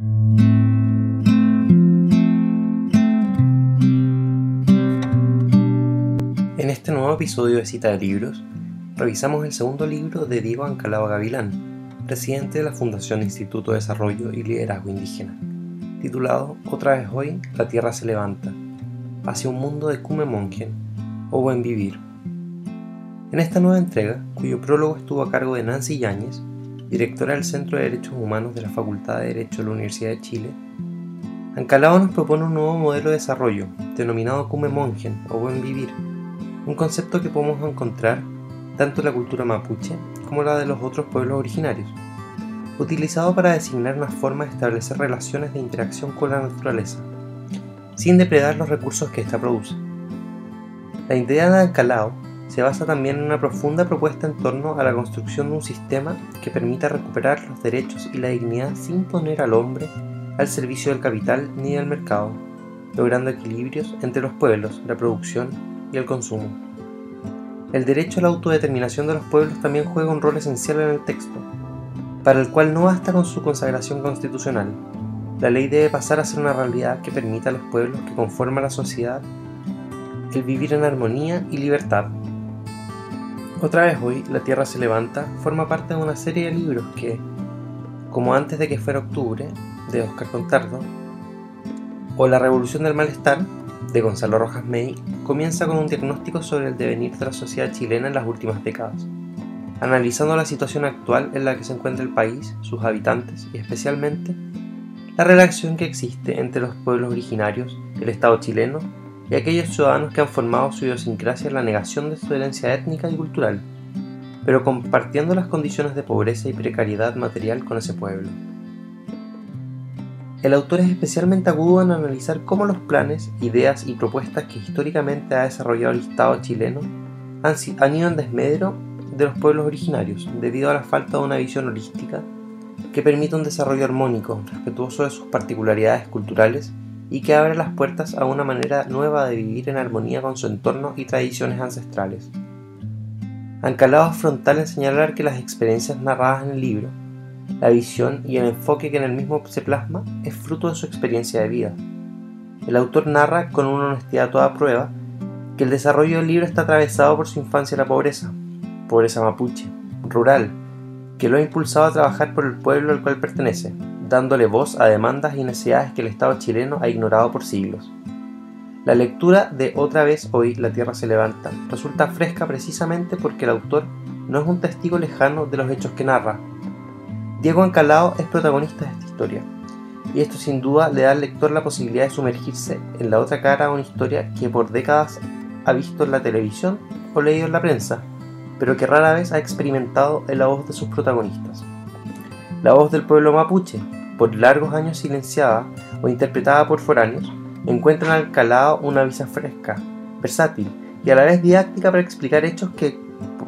En este nuevo episodio de Cita de Libros, revisamos el segundo libro de Diego Ancalao Gavilán, presidente de la Fundación Instituto de Desarrollo y Liderazgo Indígena, titulado Otra vez hoy, la Tierra se levanta, hacia un mundo de Kume Mongen, o Buen Vivir. En esta nueva entrega, cuyo prólogo estuvo a cargo de Nancy Yáñez, directora del Centro de Derechos Humanos de la Facultad de Derecho de la Universidad de Chile, Ancalao nos propone un nuevo modelo de desarrollo, denominado Kume Mongen, o Buen Vivir, un concepto que podemos encontrar tanto en la cultura mapuche como la de los otros pueblos originarios, utilizado para designar una forma de establecer relaciones de interacción con la naturaleza, sin depredar los recursos que ésta produce. La idea de Ancalao se basa también en una profunda propuesta en torno a la construcción de un sistema que permita recuperar los derechos y la dignidad sin poner al hombre al servicio del capital ni del mercado, logrando equilibrios entre los pueblos, la producción y el consumo. El derecho a la autodeterminación de los pueblos también juega un rol esencial en el texto, para el cual no basta con su consagración constitucional. La ley debe pasar a ser una realidad que permita a los pueblos que conforman la sociedad el vivir en armonía y libertad. Otra vez hoy, La Tierra se levanta forma parte de una serie de libros que, como antes de que fuera octubre, de Oscar Contardo, o La Revolución del Malestar, de Gonzalo Rojas May, comienza con un diagnóstico sobre el devenir de la sociedad chilena en las últimas décadas, analizando la situación actual en la que se encuentra el país, sus habitantes y especialmente la relación que existe entre los pueblos originarios, el Estado chileno y aquellos ciudadanos que han formado su idiosincrasia en la negación de su herencia étnica y cultural, pero compartiendo las condiciones de pobreza y precariedad material con ese pueblo. El autor es especialmente agudo en analizar cómo los planes, ideas y propuestas que históricamente ha desarrollado el Estado chileno han, ido en desmedro de los pueblos originarios, debido a la falta de una visión holística que permita un desarrollo armónico, respetuoso de sus particularidades culturales y que abre las puertas a una manera nueva de vivir en armonía con su entorno y tradiciones ancestrales. Ancalado frontal en señalar que las experiencias narradas en el libro la visión y el enfoque que en el mismo se plasma es fruto de su experiencia de vida. El autor narra con una honestidad toda prueba que el desarrollo del libro está atravesado por su infancia en la pobreza, pobreza mapuche, rural, que lo ha impulsado a trabajar por el pueblo al cual pertenece, dándole voz a demandas y necesidades que el Estado chileno ha ignorado por siglos. La lectura de Otra vez hoy la Tierra se levanta resulta fresca precisamente porque el autor no es un testigo lejano de los hechos que narra, Diego Ancalao es protagonista de esta historia, y esto sin duda le da al lector la posibilidad de sumergirse en la otra cara de una historia que por décadas ha visto en la televisión o leído en la prensa, pero que rara vez ha experimentado en la voz de sus protagonistas. La voz del pueblo mapuche, por largos años silenciada o interpretada por foráneos, encuentra en Ancalao una visa fresca, versátil y a la vez didáctica para explicar hechos que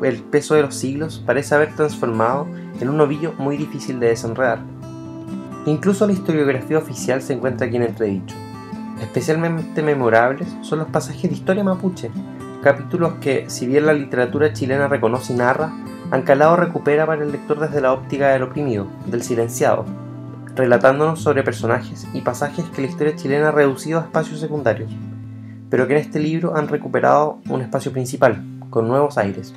el peso de los siglos parece haber transformado en un ovillo muy difícil de desenredar. Incluso la historiografía oficial se encuentra aquí en entredicho. Especialmente memorables son los pasajes de historia mapuche, capítulos que, si bien la literatura chilena reconoce y narra, Ancalao recupera para el lector desde la óptica del oprimido, del silenciado, relatándonos sobre personajes y pasajes que la historia chilena ha reducido a espacios secundarios, pero que en este libro han recuperado un espacio principal, con nuevos aires.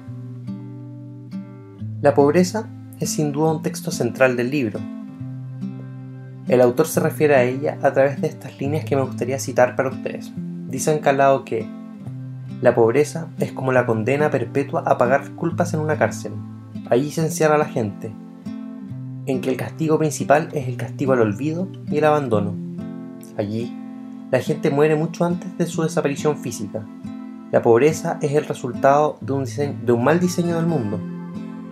La pobreza es sin duda un texto central del libro. El autor se refiere a ella a través de estas líneas que me gustaría citar para ustedes. Dice Encalado que la pobreza es como la condena perpetua a pagar culpas en una cárcel. Allí se encierra la gente, en que el castigo principal es el castigo al olvido y el abandono. Allí, la gente muere mucho antes de su desaparición física. La pobreza es el resultado de un, de un mal diseño del mundo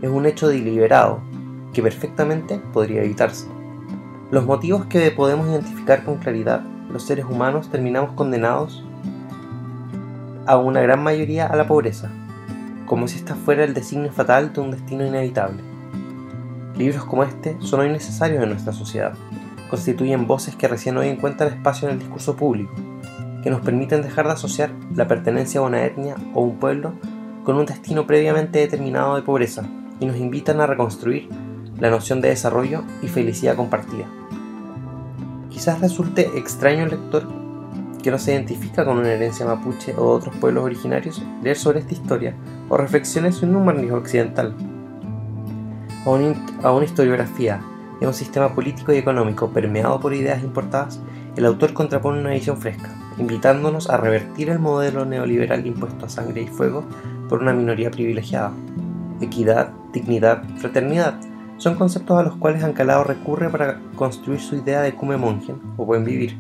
es un hecho deliberado que perfectamente podría evitarse. Los motivos que podemos identificar con claridad, los seres humanos terminamos condenados a una gran mayoría a la pobreza, como si esta fuera el designio fatal de un destino inevitable. Libros como este son hoy necesarios en nuestra sociedad, constituyen voces que recién hoy encuentran espacio en el discurso público, que nos permiten dejar de asociar la pertenencia a una etnia o un pueblo con un destino previamente determinado de pobreza, y nos invitan a reconstruir la noción de desarrollo y felicidad compartida. Quizás resulte extraño al lector que no se identifica con una herencia mapuche o otros pueblos originarios leer sobre esta historia o reflexiones en un barniz occidental. A, a una historiografía a un sistema político y económico permeado por ideas importadas, el autor contrapone una visión fresca, invitándonos a revertir el modelo neoliberal impuesto a sangre y fuego por una minoría privilegiada. Equidad, dignidad, fraternidad son conceptos a los cuales Ancalao recurre para construir su idea de cume mongen o buen vivir.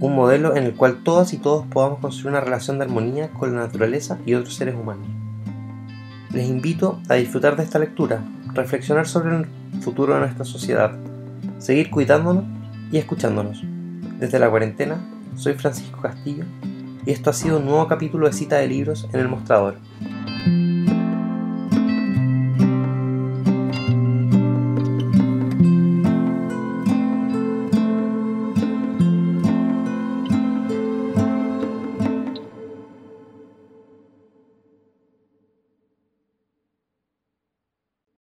Un modelo en el cual todas y todos podamos construir una relación de armonía con la naturaleza y otros seres humanos. Les invito a disfrutar de esta lectura, reflexionar sobre el futuro de nuestra sociedad, seguir cuidándonos y escuchándonos. Desde la cuarentena, soy Francisco Castillo y esto ha sido un nuevo capítulo de cita de libros en el mostrador.